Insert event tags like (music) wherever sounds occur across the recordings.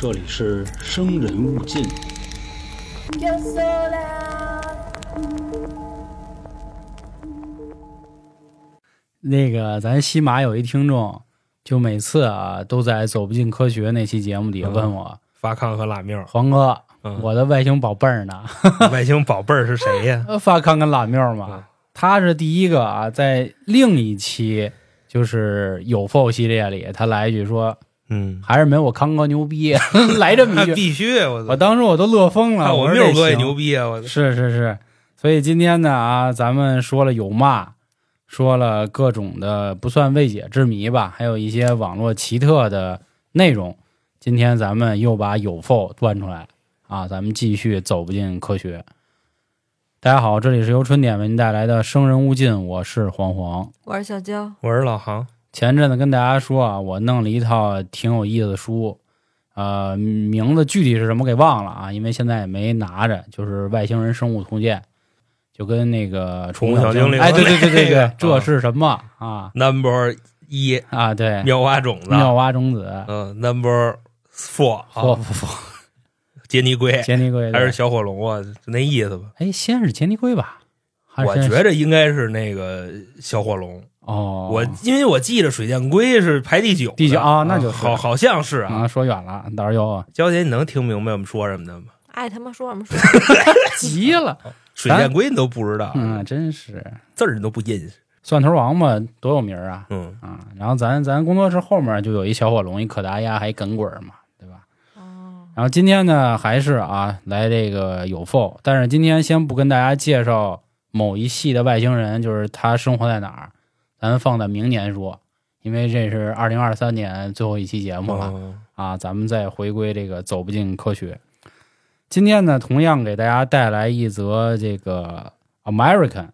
这里是生人勿近。那个，咱西马有一听众，就每次啊都在《走不进科学》那期节目底下问我，发康和拉缪，黄哥，嗯我的外星宝贝儿呢？(laughs) (laughs) 外星宝贝儿是谁呀？呃发康跟拉缪嘛嗯，他是第一个啊，在另一期就是有否系列里，他来一句说，嗯，还是没我康哥牛逼，(laughs) 来这么一句，(laughs) 必须，我我！当时我都乐疯了。看我说缪哥也牛逼啊！我操是是是，所以今天呢啊，咱们说了有骂，说了各种的不算未解之谜吧，还有一些网络奇特的内容。今天咱们又把有否端出来啊，咱们继续走不进科学。大家好，这里是由春点为您带来的《生人勿近》，我是黄黄。我是小娇，我是老航，前阵子跟大家说啊，我弄了一套挺有意思的书，呃，名字具体是什么给忘了啊，因为现在也没拿着，就是《外星人生物图鉴》，就跟那个宠物小精灵哎，对对对对对，(laughs) 这是什么啊 number 一啊？对，妙蛙种子，妙蛙种子，嗯，number four 不啊，不不，杰尼龟 (laughs) 杰尼龟 (laughs) 还是小火龙啊？就那意思吧。哎，先是杰尼龟吧？我觉着应该是那个小火龙，哦，我因为我记着水箭龟是排第九，第九啊那就是好好像是啊。啊说远了，到时候又娇姐，你能听明白我们说什么的吗？爱他妈说什么说。(laughs) 急了，水箭龟你都不知道，嗯，真是字儿你都不认识。蒜头王八多有名啊！嗯，啊，然后咱咱工作室后面就有一小火龙，一可达鸭，还一耿鬼嘛，对吧？哦，然后今天呢，还是啊来这个有否，但是今天先不跟大家介绍某一系的外星人，就是他生活在哪儿，咱放在明年说，因为这是二零二三年最后一期节目了、嗯啊，咱们再回归这个走不进科学。今天呢，同样给大家带来一则这个 American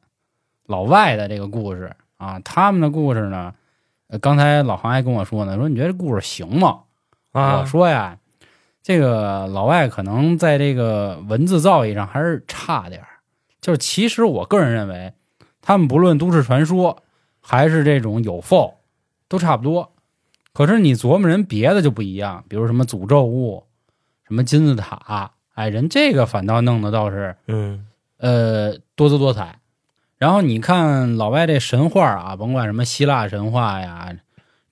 老外的这个故事啊，他们的故事呢，呃刚才老航还跟我说呢，说你觉得这故事行吗？啊，我说呀，这个老外可能在这个文字造诣上还是差点儿。就是其实我个人认为，他们不论都市传说还是这种有否，都差不多。可是你琢磨人别的就不一样，比如什么诅咒物、什么金字塔，哎，人这个反倒弄得倒是嗯呃多姿多彩。然后你看老外这神话啊，甭管什么希腊神话呀，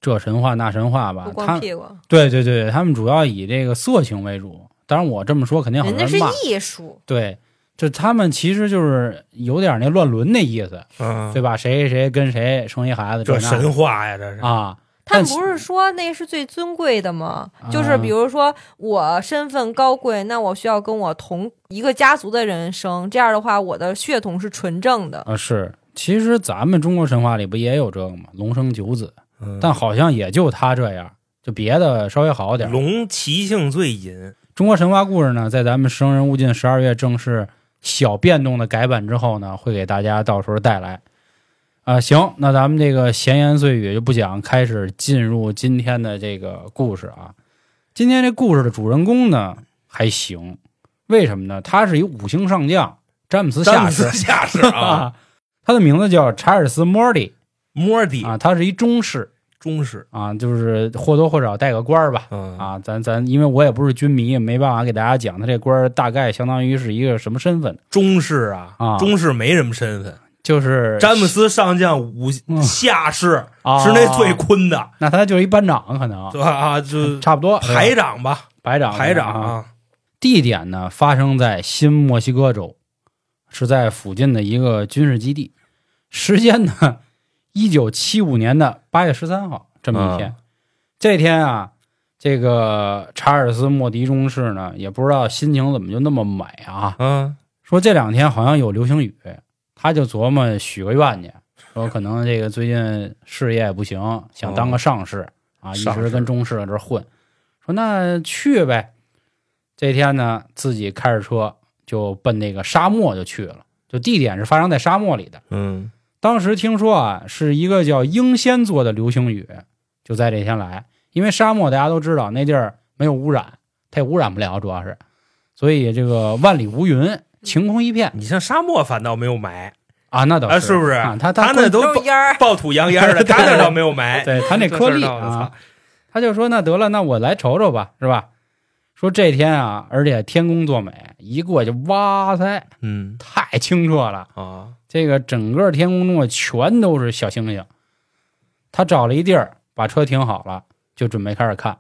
这神话那神话吧，他光屁股，对对对，他们主要以这个色情为主。当然，我这么说肯定好人家是。艺术，对，就他们其实就是有点那乱伦那意思，嗯，对吧？谁谁谁跟谁生一孩子，这那神话呀，这是啊，他们不是说那是最尊贵的吗？啊就是比如说我身份高贵，那我需要跟我同一个家族的人生，这样的话我的血统是纯正的。啊是。其实咱们中国神话里不也有这个吗？龙生九子，嗯但好像也就他这样，就别的稍微好点。龙骑性最淫，中国神话故事呢，在咱们《生人勿近》十二月正式小变动的改版之后呢，会给大家到时候带来。啊、行，那咱们这个闲言碎语就不讲，开始进入今天的这个故事啊。今天这故事的主人公呢还行，为什么呢？他是一五星上将詹姆斯下士斯下士啊，(laughs) 啊，他的名字叫查尔斯·莫迪莫迪啊，他是一中士中士，啊，就是或多或少带个官儿吧。嗯啊，咱咱因为我也不是军迷，没办法给大家讲他这官儿大概相当于是一个什么身份，中士啊啊中士没什么身份，就是詹姆斯上将五嗯下士啊是那最坤的，那他就是一班长，可能对吧？啊，就差不多排长吧，排长排长啊。啊，地点呢发生在新墨西哥州，是在附近的一个军事基地，时间呢一九七五年的八月十三号这么一天。这天啊，这个查尔斯·莫迪中士呢也不知道心情怎么就那么美啊，嗯说这两天好像有流星雨，他就琢磨许个愿去，说可能这个最近事业也不行，想当个上士、啊，一直跟中士在这儿混，说那去呗。这天呢，自己开着车就奔那个沙漠就去了，就地点是发生在沙漠里的。嗯当时听说啊，是一个叫英仙座的流星雨，就在这天来。因为沙漠大家都知道，那地儿没有污染，它也污染不了，主要是，所以这个万里无云，晴空一片你像沙漠反倒没有霾，啊，那倒啊，是是不是？啊、他他那都暴土扬烟的，他那倒没有霾。对他那颗粒啊，他就说那得了，那我来瞅瞅吧，是吧？说这天啊，而且天公作美，一过去，哇塞，嗯太清澈了。啊，这个整个天空中啊，全都是小星星。他找了一地儿，把车停好了，就准备开始看。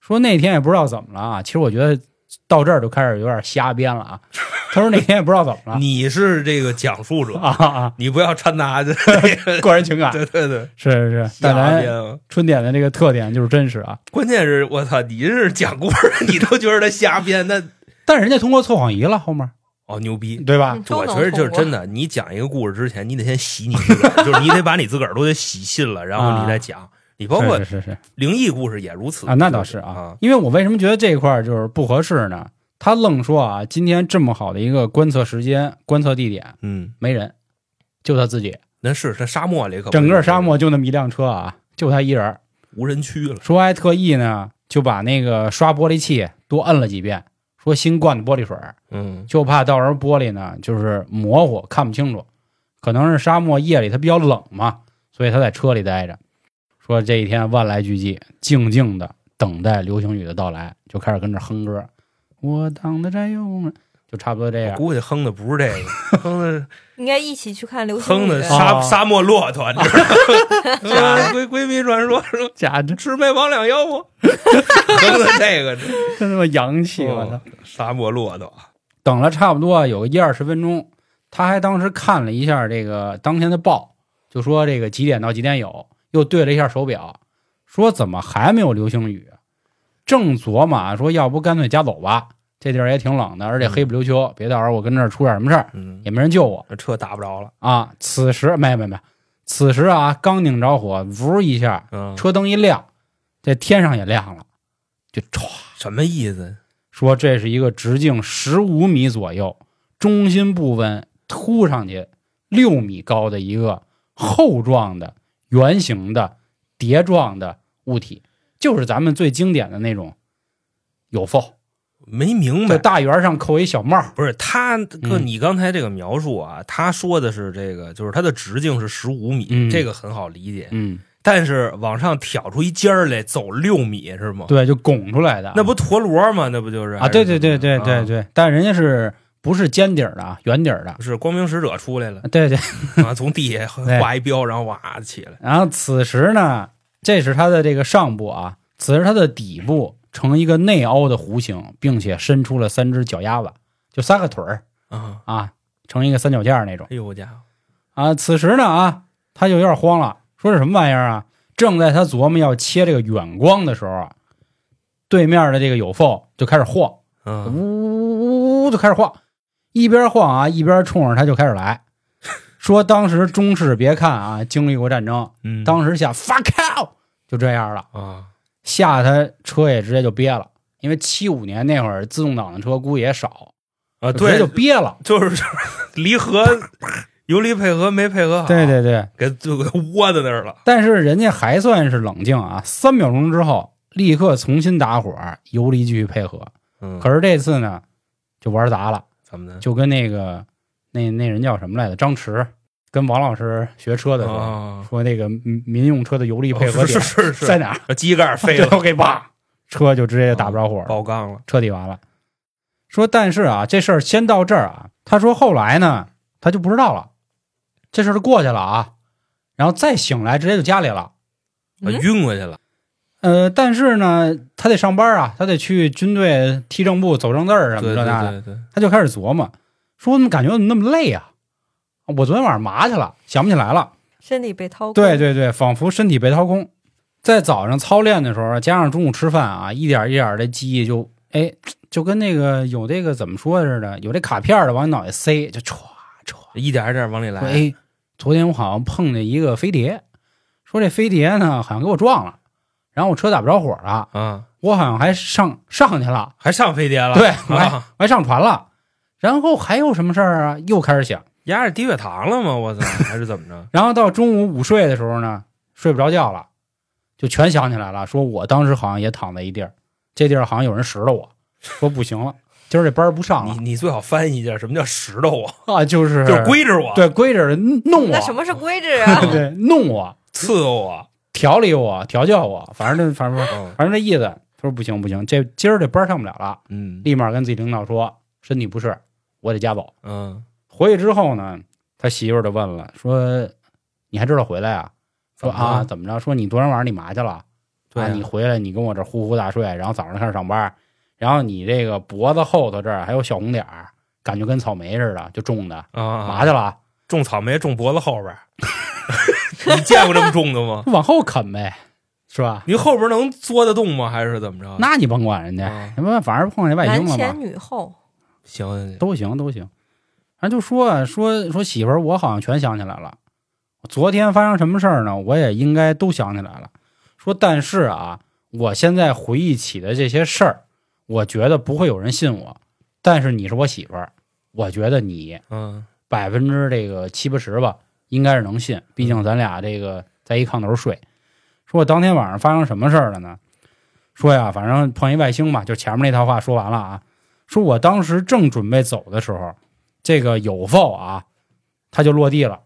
说那天也不知道怎么了啊，其实我觉得到这儿就开始有点瞎编了啊。他说那天也不知道怎么了你是这个讲述者，啊啊，你不要掺杂这 (laughs) 个，个人情感对对对，是是是。春点的这个特点就是真实啊。关键是我操，你是讲故事，你都觉得他瞎编，那 (laughs) 但人家通过测谎仪了，后面哦牛逼。对吧？我觉得就是真的，你讲一个故事之前，你得先洗你自个儿，就是你得把你自个儿都得洗信了，然后你再讲。你包括是是灵异故事也如此啊，那倒是啊，因为我为什么觉得这一块就是不合适呢？他愣说啊，今天这么好的一个观测时间、观测地点嗯，没人，就他自己，那是这沙漠里可整个沙漠就那么一辆车啊，就他一人。无人区了。说还特意呢，就把那个刷玻璃器多摁了几遍，说新灌的玻璃水，嗯就怕到时候玻璃呢就是模糊看不清楚，可能是沙漠夜里它比较冷嘛，所以他在车里待着。说这一天万籁俱寂，静静的等待流星雨的到来，就开始跟着哼歌。我当的战友们，就差不多这样。估计哼的不是这个，哼的 (laughs) 应该一起去看流星雨哼的。沙啊沙漠骆驼，你知道吗？(laughs) 啊 (laughs) 闺闺蜜传说说家这魑魅魍魉妖魔，哼的这个真他妈洋气！我操！哦沙漠骆驼，等了差不多有个一二十分钟，他还当时看了一下这个当天的报，就说这个几点到几点有，又对了一下手表，说怎么还没有流星雨？正琢磨啊说，要不干脆家走吧，这地儿也挺冷的，而且黑不溜秋，别到时候我跟这儿出点什么事儿，嗯，也没人救我这车打不着了，啊。此时没没没，此时啊刚拧着火，呜一下，嗯，车灯一亮，这天上也亮了，就歘。什么意思？说这是一个直径十五米左右，中心部分凸上去六米高的一个厚状的圆形的碟状的物体，就是咱们最经典的那种有缝，没明白。大圆上扣一小帽。不是他哥，嗯你刚才这个描述啊，他说的是这个，就是它的直径是十五米，嗯这个很好理解。嗯，但是往上挑出一尖儿来，走六米是吗？对，就拱出来的。那不陀螺吗？那不就是啊？对对对对对，对，但人家是不是尖底儿的啊？圆底儿的。是光明使者出来了对对，啊，从地下 (laughs) 画一标，然后哇起来。然后此时呢，这是它的这个上部啊，此时它的底部呈一个内凹的弧形，并且伸出了三只脚丫子，就三个腿儿啊！啊，成一个三脚架那种哎呦我家伙，啊。此时呢啊，他就有点慌了，说是什么玩意儿啊？正在他琢磨要切这个远光的时候啊，对面的这个有缝就开始晃，嗯，呜呜呜呜就开始晃，一边晃啊一边冲着他就开始来，说当时中式别看啊经历过战争，嗯当时下 fuck out 就这样了，啊，吓他车也直接就憋了，因为七五年那会儿自动挡的车估计也少，啊，直接对，就憋了。就是离合 (laughs) 油离配合没配合好，对，对对，给就给窝在那儿了。但是人家还算是冷静啊，三秒钟之后立刻重新打火，油离继续配合。嗯，可是这次呢，就玩砸了，怎么的？就跟那个那那人叫什么来着？张弛跟王老师学车的时候、啊，说，那个民民用车的油力配合是是是在哪儿？机盖废最了，(laughs) 后给叭，车就直接打不着火了。爆缸了。彻底完了。说但是啊，这事儿先到这儿啊。他说后来呢，他就不知道了，这事儿就过去了啊。然后再醒来，直接就家里了。晕过去了。呃，但是呢，他得上班啊，他得去军队踢正步、走正字儿什么对对这那的。对对，他就开始琢磨，说我怎么感觉我怎么那么累啊？我昨天晚上麻去了，想不起来了。身体被掏空。对对对，仿佛身体被掏空。在早上操练的时候，加上中午吃饭啊，一点一点的记忆就哎，就跟那个有这个怎么说似的，有这卡片的往你脑袋塞，就歘歘。一点一点往里来。哎，昨天我好像碰见一个飞碟，说这飞碟呢好像给我撞了，然后我车打不着火了，嗯，我好像还上上去了，还上飞碟了？对我还啊，我还上船了，然后还有什么事儿啊？又开始想，压着低血糖了吗？我操，还是怎么着？(laughs) 然后到中午午睡的时候呢，睡不着觉了，就全想起来了，说我当时好像也躺在一地儿，这地儿好像有人拾掇我，说不行了，今儿这班不上了你你最好翻译一下，什么叫石头我？(laughs) 啊，就是就是归着我，对规着弄我那，什么是规制啊？(laughs) 对弄我，伺候我。调理我，调教我，反正这反正嗯反正这意思。他说不行不行，这今儿这班上不了了，嗯立马跟自己领导说身体不适，我得家走。嗯，回去之后呢，他媳妇儿就问了，说你还知道回来啊？说啊怎么着？说你昨天晚上你嘛去了？对你回来你跟我这呼呼大睡，然后早上开始上班，然后你这个脖子后头这儿还有小红点儿，感觉跟草莓似的，就种的，啊，嘛去了？种草莓种脖子后边儿，你见过这么重的吗？(laughs) 往后啃呗，是吧？你后边能作得动吗？还是怎么着？那你甭管人家，啊什么反正碰见外星了男前嘛，女后，行行行，都行都行。反正就说啊说说媳妇儿，我好像全想起来了。昨天发生什么事儿呢？我也应该都想起来了。说但是啊，我现在回忆起的这些事儿，我觉得不会有人信我。但是你是我媳妇儿，我觉得你嗯百分之这个七八十吧，应该是能信。毕竟咱俩这个在一炕头睡。说我当天晚上发生什么事儿了呢？说呀，反正碰一外星吧，就前面那套话说完了啊。说我当时正准备走的时候，这个有否啊，他就落地了。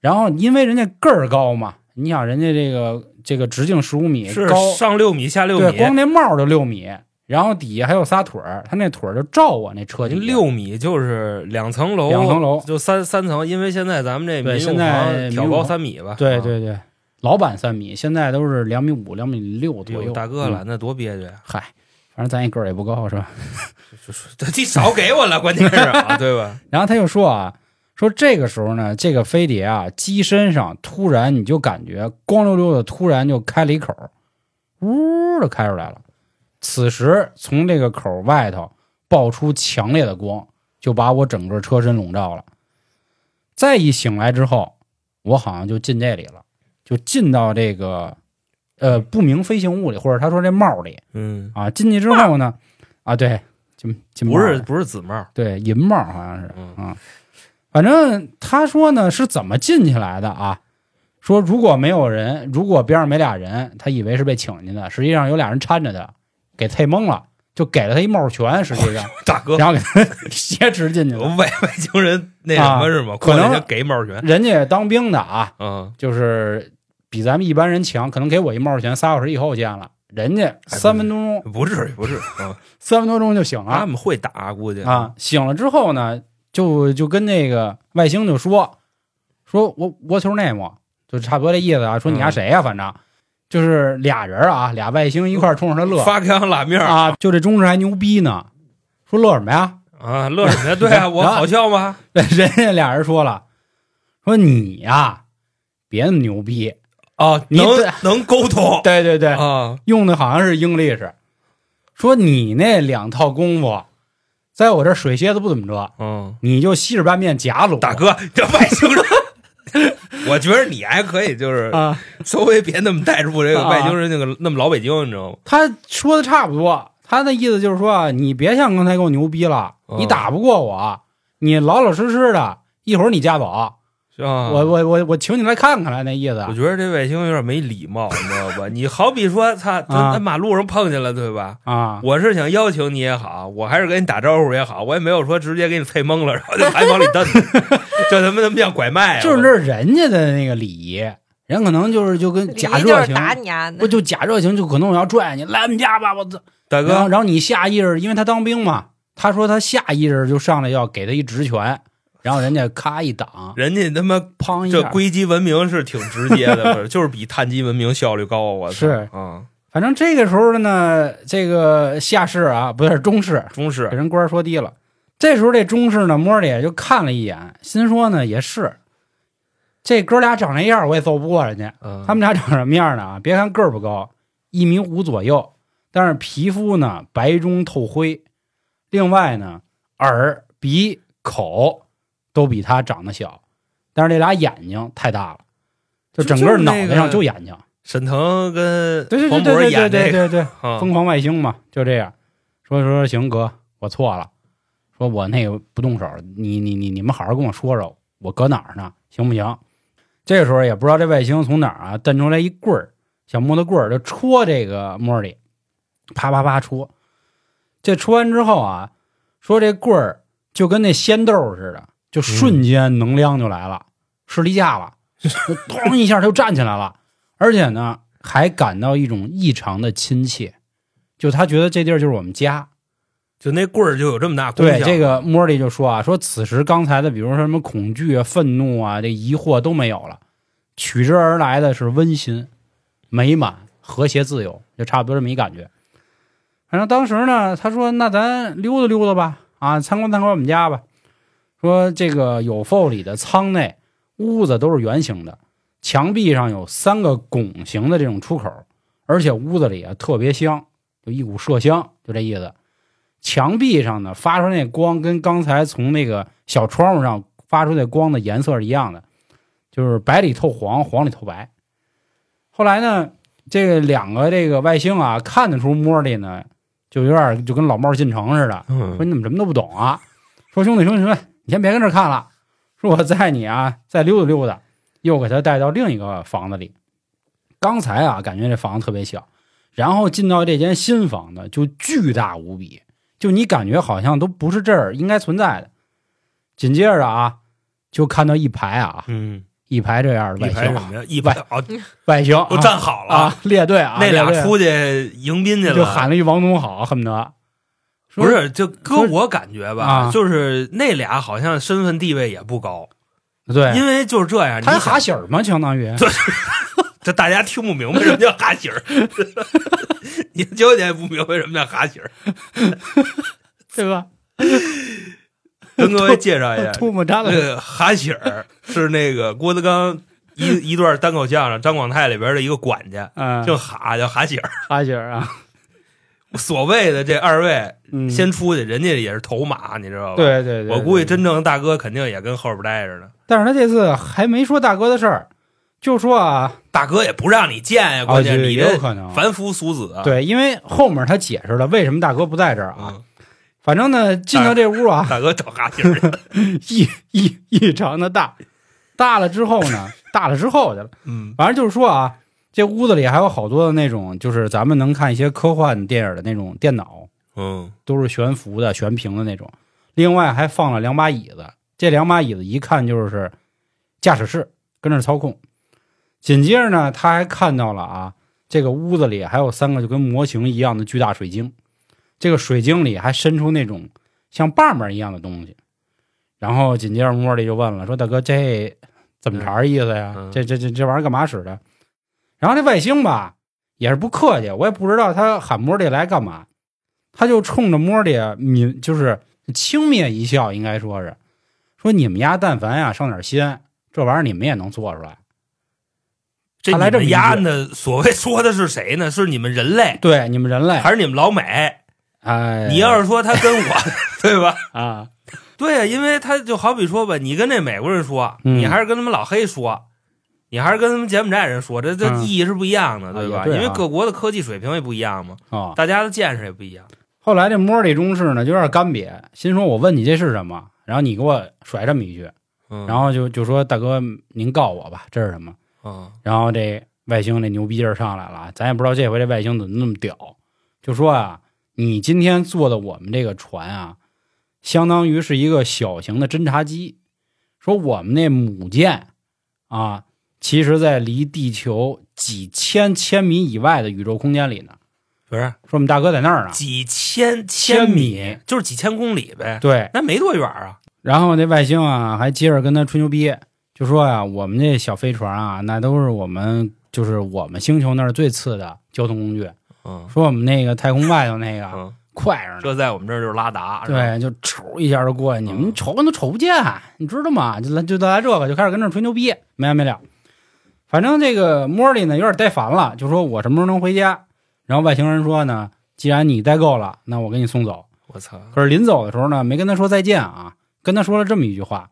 然后因为人家个儿高嘛，你想人家这个这个直径十五米是高，上六米下六对，米，光那帽儿就六米，然后底下还有仨腿儿，他那腿儿就照我那车底下六米就是两层楼，两层楼就三三层，因为现在咱们这民用对现在房挑高三米吧，啊，对对对，老版三米，现在都是两米五、两米六左右。大哥了，嗯那多憋屈呀！嗨，反正咱一个儿也不高，是吧？(laughs) 这 (laughs) 你少给我了，关键是啊，对吧？(laughs) 然后他又说啊，说这个时候呢，这个飞碟啊，机身上突然你就感觉光溜溜的，突然就开了一口，呜的开出来了。此时从这个口外头爆出强烈的光，就把我整个车身笼罩了。再一醒来之后，我好像就进这里了，就进到这个呃不明飞行物里，或者他说这帽里嗯，啊。进去之后呢，啊对，进进帽不是不是紫帽，对银帽好像是嗯啊。反正他说呢是怎么进去来的啊？说如果没有人，如果边上没俩人，他以为是被请进的，实际上有俩人搀着他，给啐懵了，就给了他一帽拳，实际上，(laughs) 大哥，然后给他挟持进去了。(laughs) 外外星人那什么是吗？可能给帽拳，人家也当兵的啊，嗯，就是比咱们一般人强，可能给我一帽拳，仨小时以后见了，人家三分多钟，不至于不至于，嗯 (laughs) 三分多钟就醒了他们会打，估计啊。醒了之后呢，就就跟那个外星就说，说我 What's your name？就差不多这意思啊。说你丫嗯谁呀、反正就是俩人啊，俩外星一块冲着他乐发康拉面啊。就这中指还牛逼呢，说乐什么呀？啊，乐什么呀？(laughs) 对啊，我好笑吗？(laughs) 人家俩人说了，说你呀，别那么牛逼。哦，你能能沟通 (laughs) 对对对，啊，用的好像是英力士，说你那两套功夫，在我这水蝎子不怎么着，嗯，你就西式拌面夹卤。大哥，这外星人。我觉得你还可以，就是啊，稍微别那么带入这个啊外星人那个那么老北京，你知道吗？他说的差不多，他的意思就是说啊，你别像刚才给我牛逼了，哦你打不过我，你老老实实的，一会儿你家走，是吧？我我我我请你来看看来，那意思我觉得这外星有点没礼貌，你知道吧？你好比说，他在马路上碰见了，对吧？啊。我是想邀请你也好，我还是跟你打招呼也好，我也没有说直接给你啐懵了，然后就还往里蹬，(laughs) 这他妈他妈叫拐卖啊！就是这是人家的那个礼仪，人可能就是就跟假热情，打你啊！不就假热情，就可能我要拽你来我们家吧，我操！大哥，然后然后你下意识，因为他当兵嘛，他说他下意识就上来要给他一直拳，然后人家咔一挡，人家他妈砰一下。这硅基文明是挺直接的，(laughs) 就是比碳基文明效率高啊！我操是啊，反正这个时候呢，这个下士啊，不是中士，中式给人官儿说低了。这时候这中士呢，摸着也就看了一眼，心说呢也是，这哥俩长那样我也揍不过人家。嗯他们俩长什么样呢？啊，别看个儿不高，一米五左右，但是皮肤呢白中透灰。另外呢，耳、鼻、口都比他长得小，但是这俩眼睛太大了，就整个脑袋上就眼睛。沈腾跟对对对黄渤对对演那个，对对对对，(laughs) 啊疯狂外星嘛，就这样。说说行哥，我错了，说我那个不动手，你你你你们好好跟我说说，我搁哪儿呢？行不行？这个时候也不知道这外星从哪儿啊蹬出来一棍儿，小木头棍儿就戳这个莫里，啪啪啪戳。这戳完之后啊，说这棍儿就跟那仙豆似的，就瞬间能量就来了，士力架了，(laughs) 就咣一下他就站起来了，而且呢还感到一种异常的亲切，就他觉得这地儿就是我们家。就那棍儿就有这么大功效。对这个莫莉就说啊，说此时刚才的，比如说什么恐惧啊、愤怒啊、这疑惑都没有了，取之而来的是温馨、美满、和谐、自由，就差不多这么一感觉。反正当时呢，他说：“那咱溜达溜达吧，啊，参观参观我们家吧。”说这个有缝里的舱内屋子都是圆形的，墙壁上有三个拱形的这种出口，而且屋子里啊特别香，就一股麝香，就这意思。墙壁上呢发出那光跟刚才从那个小窗户上发出那光的颜色是一样的，就是白里透黄，黄里透白。后来呢，这个两个这个外星啊看得出莫莉呢，就有点就跟老帽进城似的，嗯说你怎么什么都不懂啊？说兄弟兄弟兄弟，你先别跟这儿看了，说我载你啊再溜达溜达，又给他带到另一个房子里。刚才啊感觉这房子特别小，然后进到这间新房子就巨大无比。就你感觉好像都不是这儿应该存在的。紧接着啊，就看到一排啊，嗯，一排这样的外形？一排哦，外形都站好了，啊，列队啊，那俩出去迎宾去了，就喊了一王总好，恨不得说不是，就搁我感觉吧，啊。就是那俩好像身份地位也不高，对，因为就是这样，他哈喜儿嘛，相当于 (laughs) 这大家听不明白什么叫哈喜儿，(laughs) 你九姐也不明白什么叫哈喜儿，(laughs) 对吧？跟各位介绍一下，吐沫粘那了，个哈喜儿是那个郭德纲一一段单口相声《张广泰》里边的一个管家，嗯，姓哈，叫哈喜儿。哈喜儿啊，所谓的这二位嗯，先出去，人家也是头马，你知道吧？，对对对，我估计真正的大哥肯定也跟后边待着呢。但是他这次还没说大哥的事儿，就说啊，大哥也不让你见呀，啊，关键就你有可能，凡夫俗子啊。对，因为后面他解释了为什么大哥不在这儿啊。嗯，反正呢，进到这屋啊，大哥找哈喜儿。(laughs) 异异异常的大，大了之后呢，(laughs) 大了之后去了。嗯反正就是说啊，这屋子里还有好多的那种，就是咱们能看一些科幻电影的那种电脑，嗯都是悬浮的、悬屏的那种。另外还放了两把椅子，这两把椅子一看就是驾驶室，跟那操控。紧接着呢，他还看到了啊，这个屋子里还有三个就跟模型一样的巨大水晶，这个水晶里还伸出那种像棒棒一样的东西。然后紧接着莫莉就问了，说：“大哥，这怎么茬意思呀？这这这这玩意儿干嘛使的？”然后这外星吧也是不客气，我也不知道他喊莫莉来干嘛，他就冲着莫莉抿就是轻蔑一笑，应该说是说你们家但凡呀上点心，这玩意儿你们也能做出来。这丫的所谓说的是谁呢？是你们人类，对，你们人类，还是你们老美？哎，你要是说他跟我，(laughs) 对吧？啊，对呀，因为他就好比说吧，你跟那美国人说，嗯你还是跟他们老黑说，你还是跟他们柬埔寨人说，这这嗯意义是不一样的，对吧？啊对啊因为各国的科技水平也不一样嘛，啊。大家的见识也不一样。后来这莫里中士呢就有点干瘪，心说我问你这是什么，然后你给我甩这么一句，嗯，然后就就说大哥您告我吧，这是什么？嗯然后这外星这牛逼劲儿上来了，咱也不知道这回这外星怎么那么屌，就说啊，你今天坐的我们这个船啊，相当于是一个小型的侦察机，说我们那母舰啊，其实在离地球几千千米以外的宇宙空间里呢。不是说我们大哥在那儿呢，几千千米米，就是几千公里呗，对，那没多远啊。然后那外星啊，还接着跟他吹牛逼，就说呀、我们这小飞船啊，那都是我们就是我们星球那儿最次的交通工具。嗯说我们那个太空外头那个 (laughs) 嗯，快着呢，这在我们这儿就是拉达，对，就瞅一下就过去，你们嗯瞅跟都瞅不见，你知道吗？就来就来这个，就开始跟这吹牛逼，没完没了。反正这个莫莉呢有点呆烦了，就说我什么时候能回家？然后外星人说呢，既然你待够了，那我给你送走。我操，可是临走的时候呢，没跟他说再见啊，跟他说了这么一句话，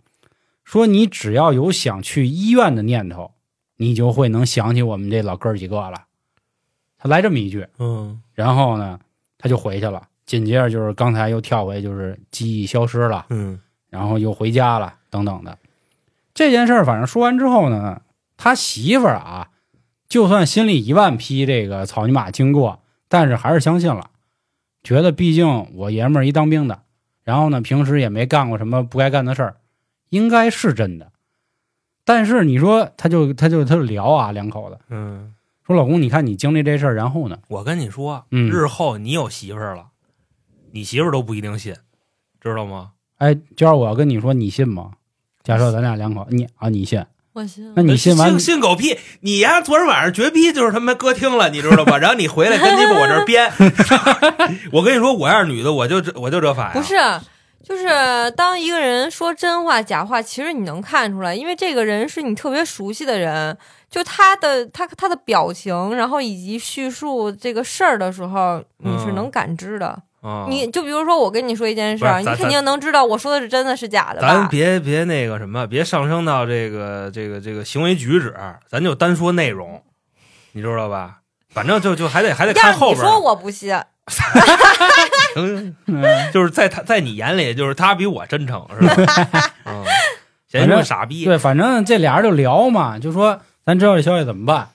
说你只要有想去医院的念头，你就会能想起我们这老哥儿几个了。他来这么一句，嗯然后呢，他就回去了。紧接着就是刚才又跳回，就是记忆消失了，嗯然后又回家了，等等的。这件事儿反正说完之后呢，他媳妇儿啊，就算心里一万匹这个草泥马经过，但是还是相信了，觉得毕竟我爷们儿一当兵的，然后呢平时也没干过什么不该干的事儿，应该是真的。但是你说他就他就他就聊啊，两口子嗯说说老公，你看你经历这事儿，然后呢？我跟你说，嗯日后你有媳妇儿了，你媳妇儿都不一定信，知道吗？哎，娟儿我要跟你说，你信吗？假设咱俩两口，你啊，你信？我信那你信完信信狗屁！你呀，昨天晚上绝逼就是他妈歌厅了，你知道吧？然后你回来跟鸡巴我这儿编，(laughs) 我跟你说，我要是女的，我就这我就这法呀。不是，就是当一个人说真话假话，其实你能看出来，因为这个人是你特别熟悉的人，就他的他他的表情，然后以及叙述这个事儿的时候，你是能感知的。啊，你就比如说，我跟你说一件事你肯定能知道我说的是真的是假的咱？别别那个什么，别上升到这个这个这个行为举止，咱就单说内容，你知道吧？反正就就还得还得看后边你。说我不信，(laughs) 嗯嗯就是在他在你眼里，就是他比我真诚，是吧？(laughs) 嗯，嫌你们傻逼。对，反正这俩人就聊嘛，就说咱知道这消息怎么办。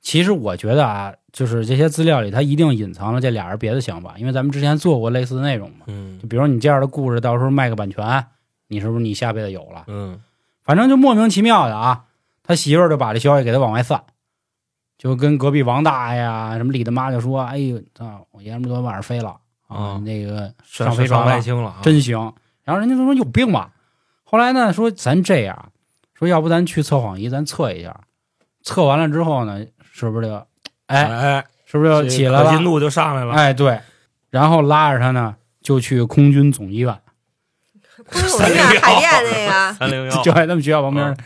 其实我觉得啊，就是这些资料里他一定隐藏了这俩人别的想法，因为咱们之前做过类似的内容嘛。嗯就比如你这样的故事，到时候卖个版权，你是不是你下辈子有了？嗯反正就莫名其妙的啊，他媳妇儿就把这消息给他往外散，就跟隔壁王大爷呀、什么李大妈就说：“哎呦，操，我爷们儿昨天晚上飞了啊，啊那个上上飞船，外星了啊，真行。”然后人家就说有病吧。后来呢，说咱这样，说要不咱去测谎仪，咱测一下，测完了之后呢，是不是就，哎，哎，是不是就起来了？可信度就上来了。哎，对，然后拉着他呢，就去空军总医院。(laughs) 空军总医院海淀那个，(laughs) 三零幺，(laughs) 就在他们学校旁边。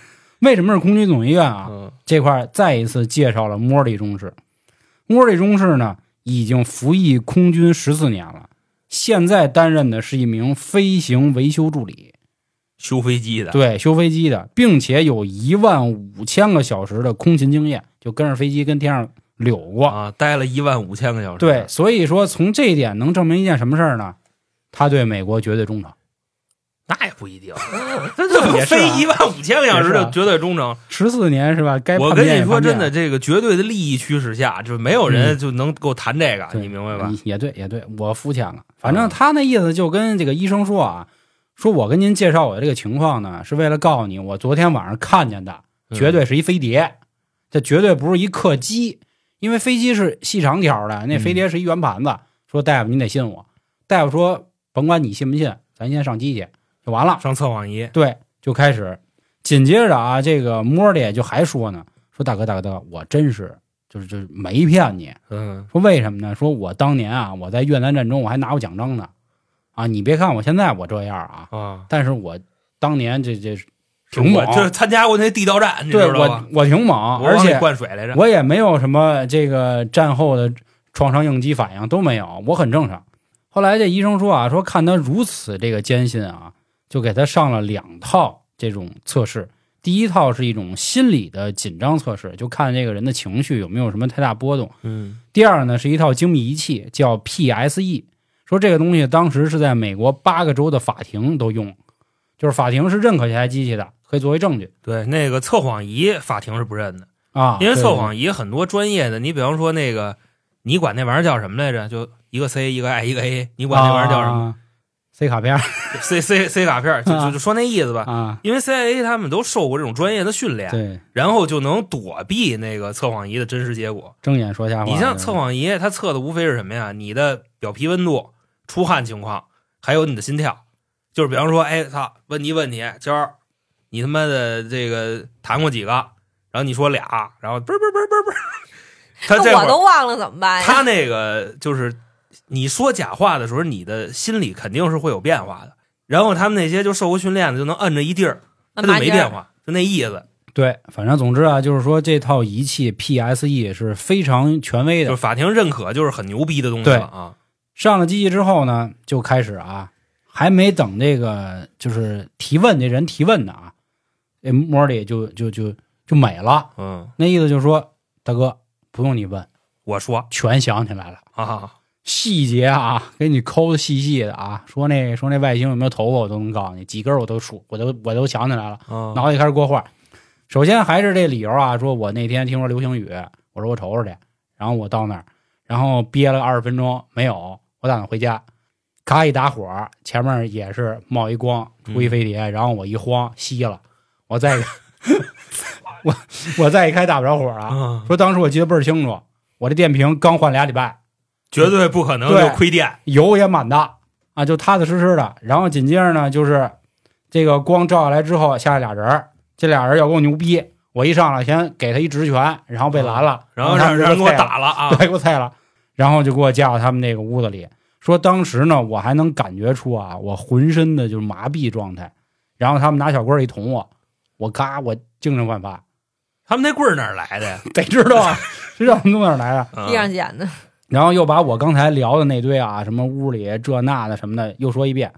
为什么是空军总医院啊？嗯这块再一次介绍了莫里中士。莫里中士呢，已经服役空军十四年了，现在担任的是一名飞行维修助理，修飞机的，对，修飞机的，并且有一万五千个小时的空勤经验，就跟着飞机跟天上溜过。啊，待了一万五千个小时。对，，所以说从这一点能证明一件什么事儿呢？他对美国绝对忠诚。那也不一定，(laughs) 飞一万五千个小时就绝对忠诚。十四年是吧？该我跟你说，真的，这个绝对的利益驱使下，就没有人就能够谈这个，对你明白吧？也对，也对，我肤浅了。反正啊他那意思就跟这个医生说啊，说我跟您介绍我的这个情况呢，是为了告诉你，我昨天晚上看见的嗯绝对是一飞碟，这绝对不是一客机，因为飞机是细长条的，那飞碟是一圆盘子。说大夫，你得信我。大夫说，甭管你信不信，咱先上机去就完了。上测谎仪，对，就开始。紧接着啊，这个莫里就还说呢，说大哥大哥大哥，我真是就是就是没骗你，嗯说为什么呢？说我当年啊，我在越南战争我还拿过奖章呢，啊，你别看我现在我这样啊，啊，但是我当年这这挺猛，就是参加过那地道战，你对我知道吧？我挺猛，而且灌水来着。我也没有什么这个战后的创伤应激反应都没有，我很正常。后来这医生说啊，说看他如此这个艰辛啊，就给他上了两套这种测试。第一套是一种心理的紧张测试，就看这个人的情绪有没有什么太大波动。嗯第二呢是一套精密仪器，叫 PSE，说这个东西当时是在美国八个州的法庭都用，就是法庭是认可这台机器的，可以作为证据对，那个测谎仪法庭是不认的，啊。因为测谎仪很多专业的，你比方说那个，你管那玩意儿叫什么来着？就一个 C 一个 I 一个 A，你管那玩意儿叫什么啊？C 卡片？(laughs) C C C 卡片，就就就说那意思吧。啊，因为 CIA 他们都受过这种专业的训练，对，然后就能躲避那个测谎仪的真实结果。睁眼说瞎话。你像测谎仪，它测的无非是什么呀？你的表皮温度、出汗情况，还有你的心跳。就是比方说，哎，操，问你问题，今儿你他妈的这个谈过几个？然后你说俩，然后嘣嘣嘣嘣嘣，他这我都忘了怎么办呀？他那个就是你说假话的时候，你的心里肯定是会有变化的。然后他们那些就受过训练的，就能摁着一地儿，他就没变化，就那意思。对，反正总之啊，就是说这套仪器 PSE 是非常权威的。就是法庭认可，就是很牛逼的东西了啊。上了机器之后呢，就开始啊，还没等这个就是提问这人提问呢啊，这莫里就就就就没了。嗯，那意思就是说，大哥不用你问，我说全想起来了。啊，细节啊，给你抠的细细的啊，说那说那外星有没有头发，我都能告诉你，几根我都数，我都我都想起来了，啊脑子里开始过画。首先还是这理由啊，说我那天听说流星雨，我说我瞅瞅去，然后我到那儿，然后憋了二十分钟没有，我打算回家，咔一打火，前面也是冒一光，出一飞碟，然后我一慌熄了，我再 (laughs) 我我再一开打不着火啊。啊，说当时我记得倍儿清楚，我这电瓶刚换俩礼拜，绝对不可能对就亏电。油也满的啊，就踏踏实实的。然后紧接着呢，就是这个光照下来之后，下来俩人，这俩人要跟我牛逼，我一上来先给他一直拳，然后被拦了，然后他让人给我打了啊！对，给我菜了，然后就给我架到他们那个屋子里，说当时呢，我还能感觉出啊，我浑身的就是麻痹状态，然后他们拿小棍儿一捅我，我嘎，我精神焕发，他们那棍儿哪儿来的呀？(laughs) 得知道啊，知道从哪儿来的。啊地上捡的，(laughs) 然后又把我刚才聊的那堆啊，什么屋里这那的什么的又说一遍。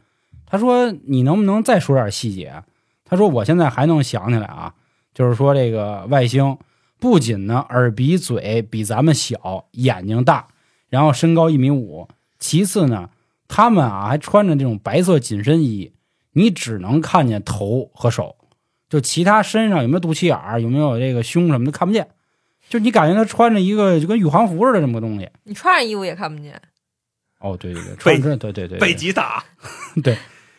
他说：“你能不能再说点细节？”他说：“我现在还能想起来啊，就是说这个外星不仅呢耳鼻嘴比咱们小，眼睛大，然后身高一米五，其次呢，他们啊还穿着这种白色紧身衣，你只能看见头和手，就其他身上有没有肚脐眼儿，有没有这个胸什么的看不见。就你感觉他穿着一个就跟宇航服似的这么个东西。”你穿上衣服也看不见。哦，对对对，穿着对对对，贝对吉塔 (laughs)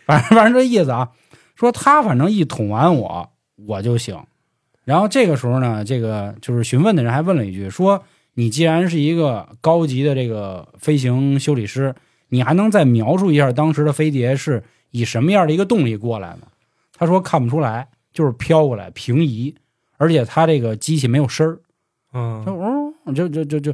反正反正这意思啊，说他反正一捅完我，我就醒。然后这个时候呢，这个就是询问的人还问了一句，说你既然是一个高级的这个飞行修理师，你还能再描述一下当时的飞碟是以什么样的一个动力过来吗？他说看不出来，就是飘过来平移，而且它这个机器没有声儿，就嗯，呜，就就就就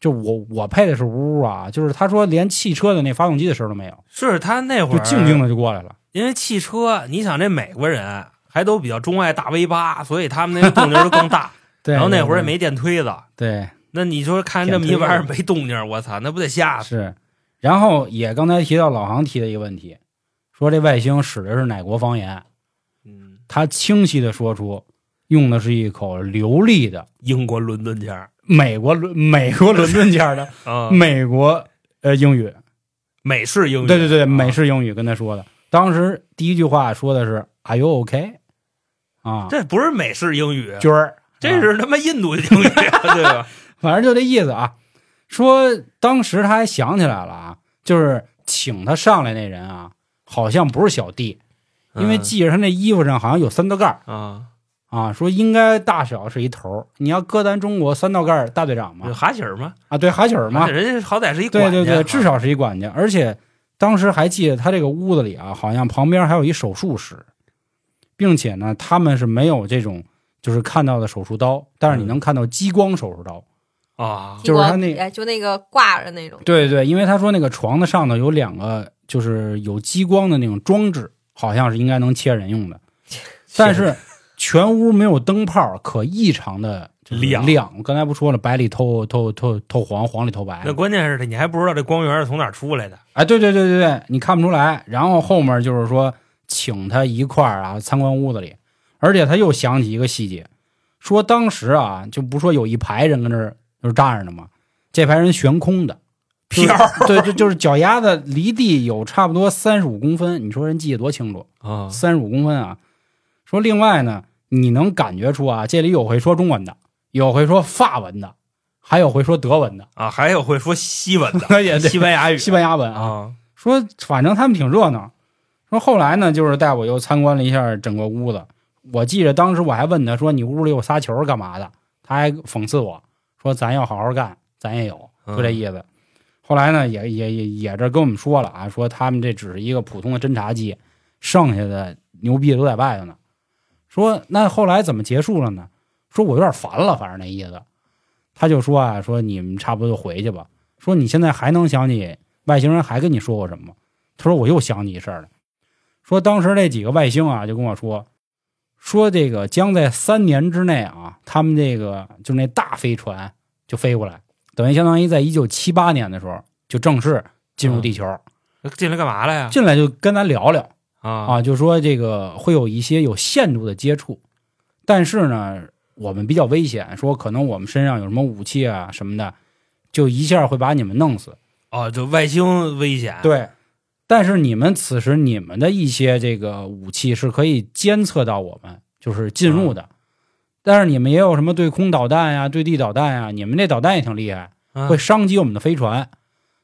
就我我配的是呜啊，就是他说连汽车的那发动机的声儿都没有。是他那会就儿静静的就过来了。因为汽车，你想这美国人还都比较钟爱大 V 八，所以他们那个动静就更大。(laughs) 对，然后那会儿也没电推子，对 (laughs) 那你说看这么一玩意儿没动静，我操，那不得吓死？是，然后也刚才提到老航提的一个问题，说这外星使的是哪国方言？嗯，他清晰的说出，用的是一口流利的英国伦敦腔美国伦美国伦敦腔的 (laughs) 啊，美国呃英语。美式英语，对对对，啊美式英语跟他说的。当时第一句话说的是 “Are you OK？” 啊，这不是美式英语，军儿，啊这是他妈印度英语，(laughs) 对吧？反正就这意思啊。说当时他还想起来了啊，就是请他上来那人啊，好像不是小弟，因为嗯记着他那衣服上好像有三道杠啊，啊，说应该大小是一头儿。你要搁咱中国三道杠大队长有嘛，哈喜儿吗？啊，对，哈喜儿嘛，人家好歹是一管家对对对，至少是一管家。而且当时还记得他这个屋子里啊，好像旁边还有一手术室，并且呢，他们是没有这种就是看到的手术刀，但是你嗯能看到激光手术刀。啊，就是他那哎，就那个挂着那种，对对，因为他说那个床的上头有两个就是有激光的那种装置，好像是应该能切人用的，但是全屋没有灯泡，可异常的亮亮。我刚才不说了，白里透透透透黄，黄里透白那。关键是你还不知道这光源是从哪出来的，哎，对对对对对，你看不出来。然后后面就是说请他一块儿啊参观屋子里，而且他又想起一个细节，说当时啊就不说有一排人跟这儿就是站着呢嘛？这排人悬空的，就是飘对，就就是脚丫子离地有差不多三十五公分，你说人记得多清楚？啊三十五公分啊！说另外呢，你能感觉出啊，这里有会说中文的，有会说法文的，还有会说德文的，啊，还有会说西文的 (laughs) 也西班牙语，西班牙文啊。啊，说反正他们挺热闹。说后来呢，就是带我又参观了一下整个屋子。我记着当时我还问他说：“你屋里有仨球干嘛的？”他还讽刺我说：“咱要好好干，咱也有，就这意思。后来呢，也也也也这跟我们说了啊，说他们这只是一个普通的侦察机，剩下的牛逼的都在外头呢。说那后来怎么结束了呢？说我有点烦了，反正那意思。他就说啊，说你们差不多就回去吧。说你现在还能想起外星人还跟你说过什么吗？他说我又想起一事儿来，说当时那几个外星啊就跟我说，说这个将在三年之内啊，他们这个就那大飞船就飞过来，等于相当于在一九七八年的时候就正式进入地球，进来干嘛来呀？进来就跟咱聊聊。啊。啊，就说这个会有一些有限度的接触，但是呢，我们比较危险，说可能我们身上有什么武器啊什么的，就一下会把你们弄死。哦，就外星危险，对，但是你们此时你们的一些这个武器是可以监测到我们就是进入的，但是你们也有什么对空导弹呀、对地导弹呀，你们这导弹也挺厉害，啊。会伤及我们的飞船，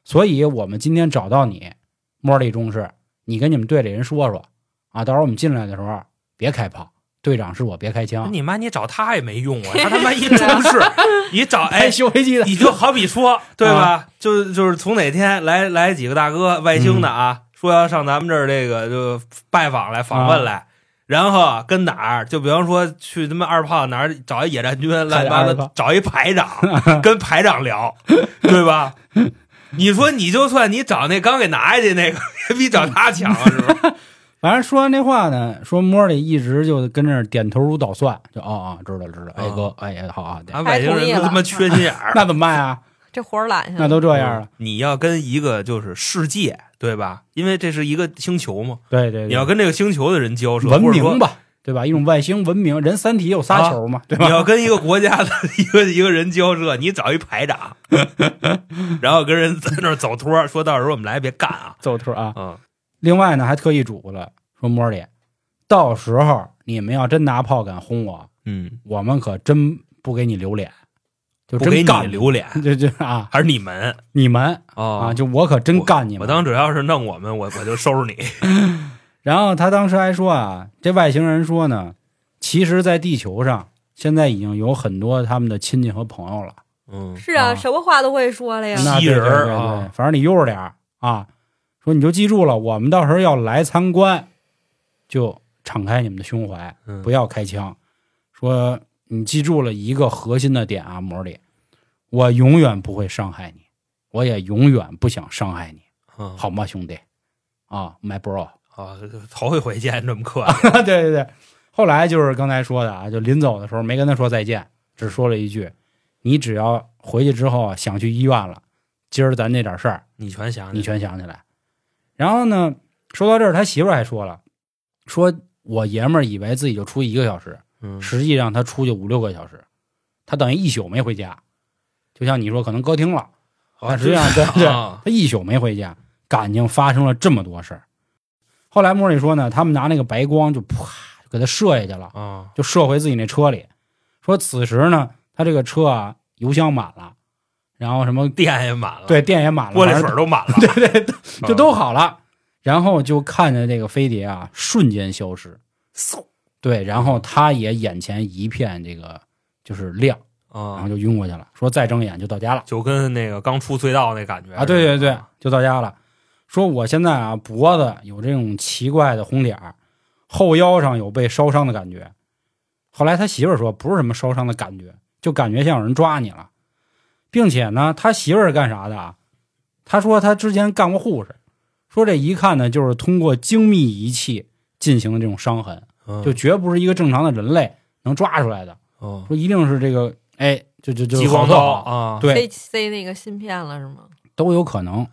所以我们今天找到你，莫里中士，你跟你们队里人说说。啊，到时候我们进来的时候别开炮，队长是我，别开枪。你妈，你找他也没用啊，(laughs) 他他妈一中士，(laughs) 你找哎，修飞机的，你就好比说，对吧？就就是从哪天来来几个大哥外星的啊，说要上咱们这儿这个就拜访来访问来，然后跟哪儿？就比方说去他妈二炮哪儿找一野战军，乱七八糟找一排长，(laughs) 跟排长聊，对吧？(laughs) 你说你就算你找那刚给拿下去那个，(laughs) 也比找他强啊，是吧？反正说完这话呢，说莫里一直就跟那儿点头如捣蒜，就哦哦，知道知道，哎哥，哎好啊，对啊，外星人都他妈缺心眼儿。那怎么办啊？这活儿揽下来那都这样了，你要跟一个就是世界，对吧？因为这是一个星球嘛，对对，对你要跟这个星球的人交涉，文明吧，对吧？一种外星文明，人三体有仨球嘛，(laughs) 对吧？你要跟一个国家的一个 (laughs) 一个人交涉，你找一排长，(laughs) 然后跟人在那儿走托，说到时候我们来别干啊，走托啊。嗯另外呢，还特意嘱咐了，说莫里，到时候你们要真拿炮杆轰我，嗯，我们可真不给你留脸，就不给你真干留脸，就就啊，还是你们你们哦啊，就我可真干你们。我当只要是弄我们，我我就收拾你。(laughs) 然后他当时还说啊，这外星人说呢，其实，在地球上现在已经有很多他们的亲戚和朋友了。嗯，是啊，啊什么话都会说了呀。那对吸人儿对反正你悠着点儿啊。说你就记住了，我们到时候要来参观，就敞开你们的胸怀，嗯不要开枪。说你记住了一个核心的点啊，魔里，我永远不会伤害你，我也永远不想伤害你，嗯好吗，兄弟？啊，my bro。啊，头一回见这么客气，(laughs) 对对对，后来就是刚才说的啊，就临走的时候没跟他说再见，只说了一句：“你只要回去之后啊想去医院了，今儿咱这点事儿你全想起你全想起来。”然后呢，说到这儿，他媳妇儿还说了，说我爷们儿以为自己就出去一个小时，嗯实际上他出去五六个小时，他等于一宿没回家。就像你说，可能歌厅了，但实际上对他一宿没回家，感情发生了这么多事儿。后来莫里说呢，他们拿那个白光就啪就给他射下去了，啊，就射回自己那车里。说此时呢，他这个车啊油箱满了，然后什么 (laughs) 电也满了，对电也满了，玻璃水都满了，(laughs) 对对就都好了。然后就看见这个飞碟啊瞬间消失，嗖对，然后他也眼前一片这个就是亮，然后啊，就晕过去了。说再睁眼就到家了。就跟那个刚出隧道那感觉啊，对对对，就到家了。说我现在啊脖子有这种奇怪的红点儿，后腰上有被烧伤的感觉。后来他媳妇儿说不是什么烧伤的感觉，就感觉像有人抓你了，并且呢，他媳妇儿是干啥的啊？他说他之前干过护士，说这一看呢就是通过精密仪器进行的这种伤痕，嗯就绝不是一个正常的人类能抓出来的。嗯说一定是这个哎，就就就激光刀好特好啊，对，塞塞那个芯片了是吗？都有可能。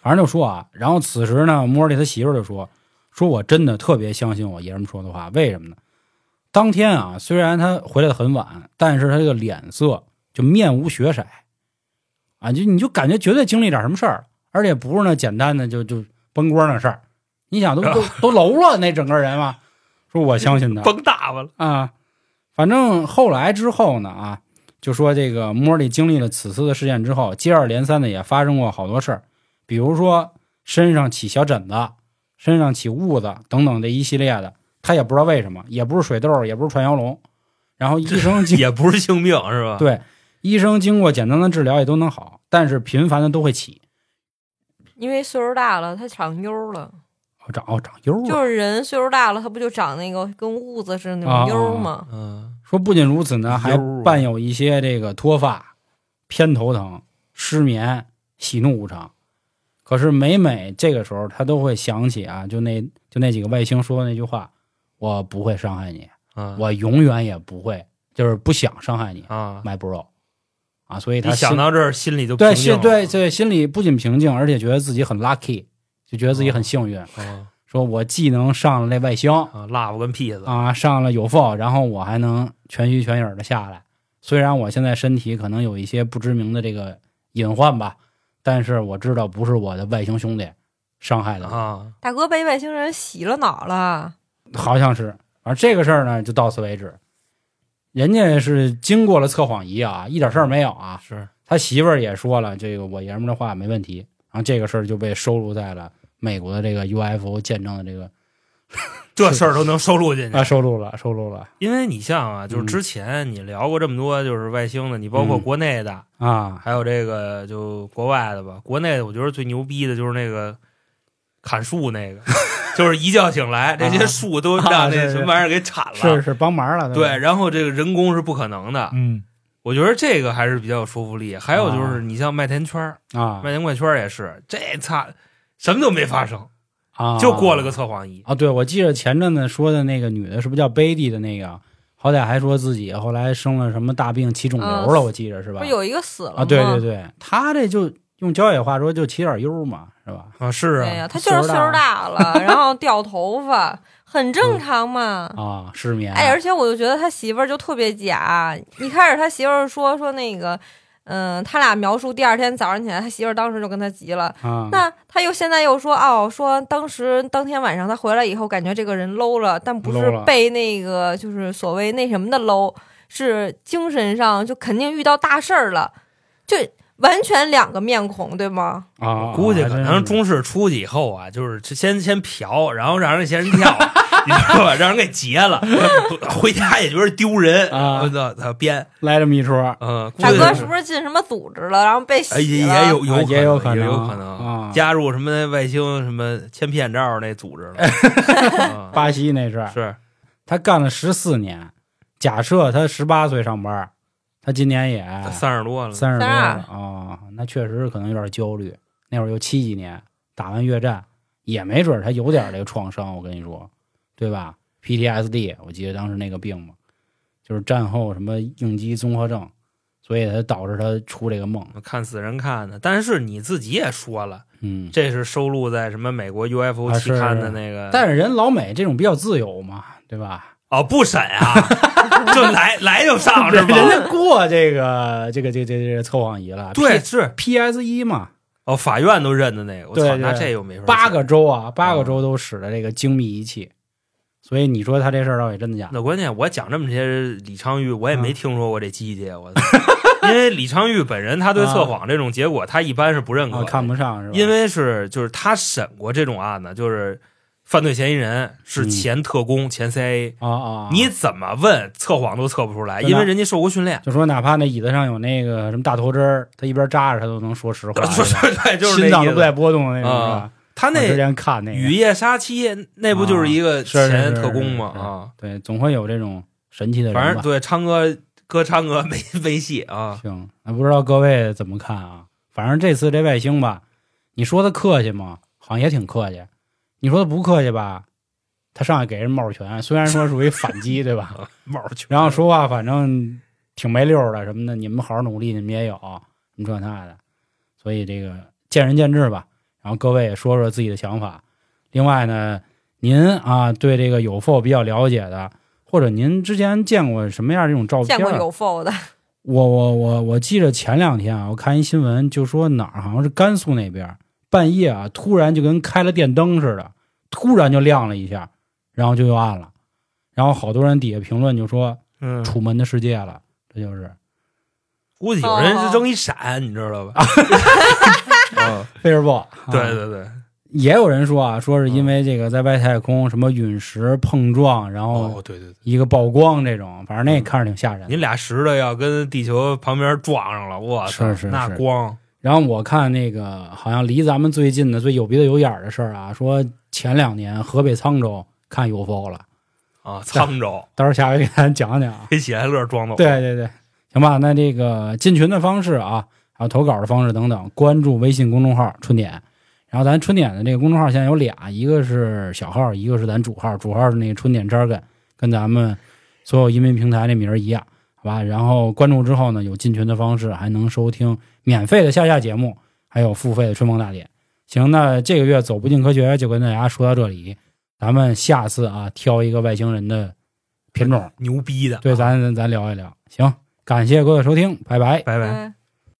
反正就说啊，然后此时呢，莫尔利他媳妇儿就说：“说我真的特别相信我爷们说的话，为什么呢？当天啊，虽然他回来的很晚，但是他这个脸色就面无血色，啊，就你就感觉绝对经历点什么事儿，而且不是那简单的就就崩锅那事儿。你想都都 (laughs) 都楼了那整个人嘛，说我相信他，崩大发了，啊，反正后来之后呢啊，就说这个莫莉经历了此次的事件之后，接二连三的也发生过好多事儿，比如说身上起小疹子、身上起痦子等等这一系列的，他也不知道为什么，也不是水痘，也不是传摇龙，然后医生经 (laughs) 也不是性病是吧？对医生经过简单的治疗也都能好，但是频繁的都会起，因为岁数大了，他长疣了。哦长哦长疣儿了。就是人岁数大了，他不就长那个跟痦子似的那啊种疣吗？嗯，说不仅如此呢，还伴有一些这个脱发、偏头疼、失眠、喜怒无常。可是每每这个时候，他都会想起啊，就那就那几个外星说的那句话：“我不会伤害你，啊我永远也不会，就是不想伤害你啊，，my bro。”啊，所以他想到这儿心里就对心对对心里不仅平静，而且觉得自己很 lucky，就觉得自己很幸运，啊说我既能上了那外星，啊，辣不跟屁子啊，上了有缝，然后我还能全虚全影的下来。虽然我现在身体可能有一些不知名的这个隐患吧，但是我知道不是我的外星兄弟伤害的，啊，大哥被外星人洗了脑了，好像是。而这个事儿呢，就到此为止。人家是经过了测谎仪啊，一点事儿没有啊。是他媳妇儿也说了，这个我爷们儿的话没问题。然后这个事儿就被收录在了美国的这个 UFO 见证的这个 (laughs) 这事儿都能收录进去啊，。收录了，收录了因为你像啊，就是嗯之前你聊过这么多，就是外星的，你包括嗯国内的，啊还有这个就国外的吧。国内的我觉得最牛逼的就是那个砍树那个，(laughs) 就是一觉醒来，这些树都啊让那什么玩意儿给铲了。是是帮忙了，对，吧，然后这个人工是不可能的。嗯我觉得这个还是比较有说服力。还有就是啊你像麦田圈、啊麦田怪圈也是，这操什么都没发生，啊，就过了个测谎仪。啊，对，我记得前阵子说的那个女的，是不是叫 Baby 的那个？好歹还说自己后来生了什么大病，起肿瘤了，嗯我记着是吧不？有一个死了吗？啊，对对对，他这就用郊野话说，就起点忧嘛，是吧？啊，是啊，对呀，他就是岁数大了，(laughs) 然后掉头发，很正常嘛。啊，失眠。哎，而且我就觉得他媳妇儿就特别假。一开始他媳妇儿说说那个，嗯、他俩描述第二天早上起来，他媳妇儿当时就跟他急了。啊，那他又现在又说哦，说当时当天晚上他回来以后，感觉这个人 low 了，但不是被那个就是所谓那什么的 low，是精神上就肯定遇到大事儿了，就完全两个面孔，对吗？啊，估计可能中式出去以后啊，就是先先嫖，然后让人嫌人跳，(laughs) 你知道吧？让人给劫了，回家也觉得丢人啊我操，他编，来这么一出，啊嗯，估大哥是是不是进什么组织了，然后被洗哎也了？也有有啊也有可能，也有可能啊加入什么外星什么千片照那组织了，(laughs) 啊巴西那是，是他干了十四年。假设他十八岁上班，他今年也三十多了，三十多了啊、那确实可能有点焦虑。那会儿又七几年打完越战，也没准他有点这个创伤。我跟你说，对吧？PTSD，我记得当时那个病嘛，就是战后什么应激综合症，所以才导致他出这个梦。看死人看的。但是你自己也说了，嗯，这是收录在什么美国 UFO 啊期刊的那个，但是人老美这种比较自由嘛，对吧？哦不审啊，就来 (laughs) 来就上是吧？人家过这个这个这个这个这个测谎仪了，对，是 PS 一嘛，哦，法院都认的那个，我操，那这又没法八个州啊，八个州都使的这个精密仪器，所以你说他这事儿到底真的假的？那关键我讲这么些李昌钰，我也没啊听说过这机器，我操！(laughs) 因为李昌钰本人他对测谎这种结果，他一般是不认可看不上是吧？因为是就是他审过这种案子，就是犯罪嫌疑人是嗯前特工、前 CIA，啊啊，你怎么问测谎都测不出来，因为人家受过训练。就说哪怕那椅子上有那个什么大头针儿，他一边扎着他都能说实话，(laughs) 对对对，就是心脏都不带波动的那种，啊是吧？他那前看那个雨夜杀妻那不就是一个前特工吗？啊，对，总会有这种神奇的人吧。反正对昌哥哥昌哥没没戏啊。行，那不知道各位怎么看啊？反正这次这外星吧，你说他客气吗？好像也挺客气。你说他不客气吧？他上来给人帽拳，虽然说属于反击，对吧？帽儿拳然后说话反正挺没溜儿的什么的，你们好好努力，你们也有什么这那的，所以这个见仁见智吧。然后各位也说说自己的想法。另外呢，您啊对这个有否比较了解的，或者您之前见过什么样这种照片？见过有否的，我我我我记着前两天啊，我看一新闻，就说哪儿好像是甘肃那边，半夜啊突然就跟开了电灯似的，突然就亮了一下，然后就又暗了，然后好多人底下评论就说嗯，楚门的世界了，这就是估计有人是扔一闪，你知道吧？(laughs) 啊，菲尔波。对啊对对，也有人说啊，说是因为这个在外太空什么陨石碰撞，然后哦，对对对，一个曝光这种，反正那看着挺吓人的。你俩石头要跟地球旁边撞上了，我操，是是是。那光。然后我看那个好像离咱们最近的、最有鼻子有眼儿的事儿啊，说前两年河北沧州看 UFO 了，啊，沧州。到时候下回给咱讲讲。给喜来乐装的，对对对，行吧，那这个进群的方式啊，还有投稿的方式等等，关注微信公众号“春点”。然后咱春点的这个公众号现在有俩，一个是小号，一个是咱主号。主号是那个春点 jargon，跟咱们所有音频平台那名儿一样，好吧？然后关注之后呢，有进群的方式，还能收听免费的下下节目，还有付费的春风大典。行，那这个月走不进科学就跟大家说到这里，咱们下次啊挑一个外星人的品种，牛逼的，对，咱咱咱聊一聊。行，感谢各位收听，拜拜。拜拜。嗯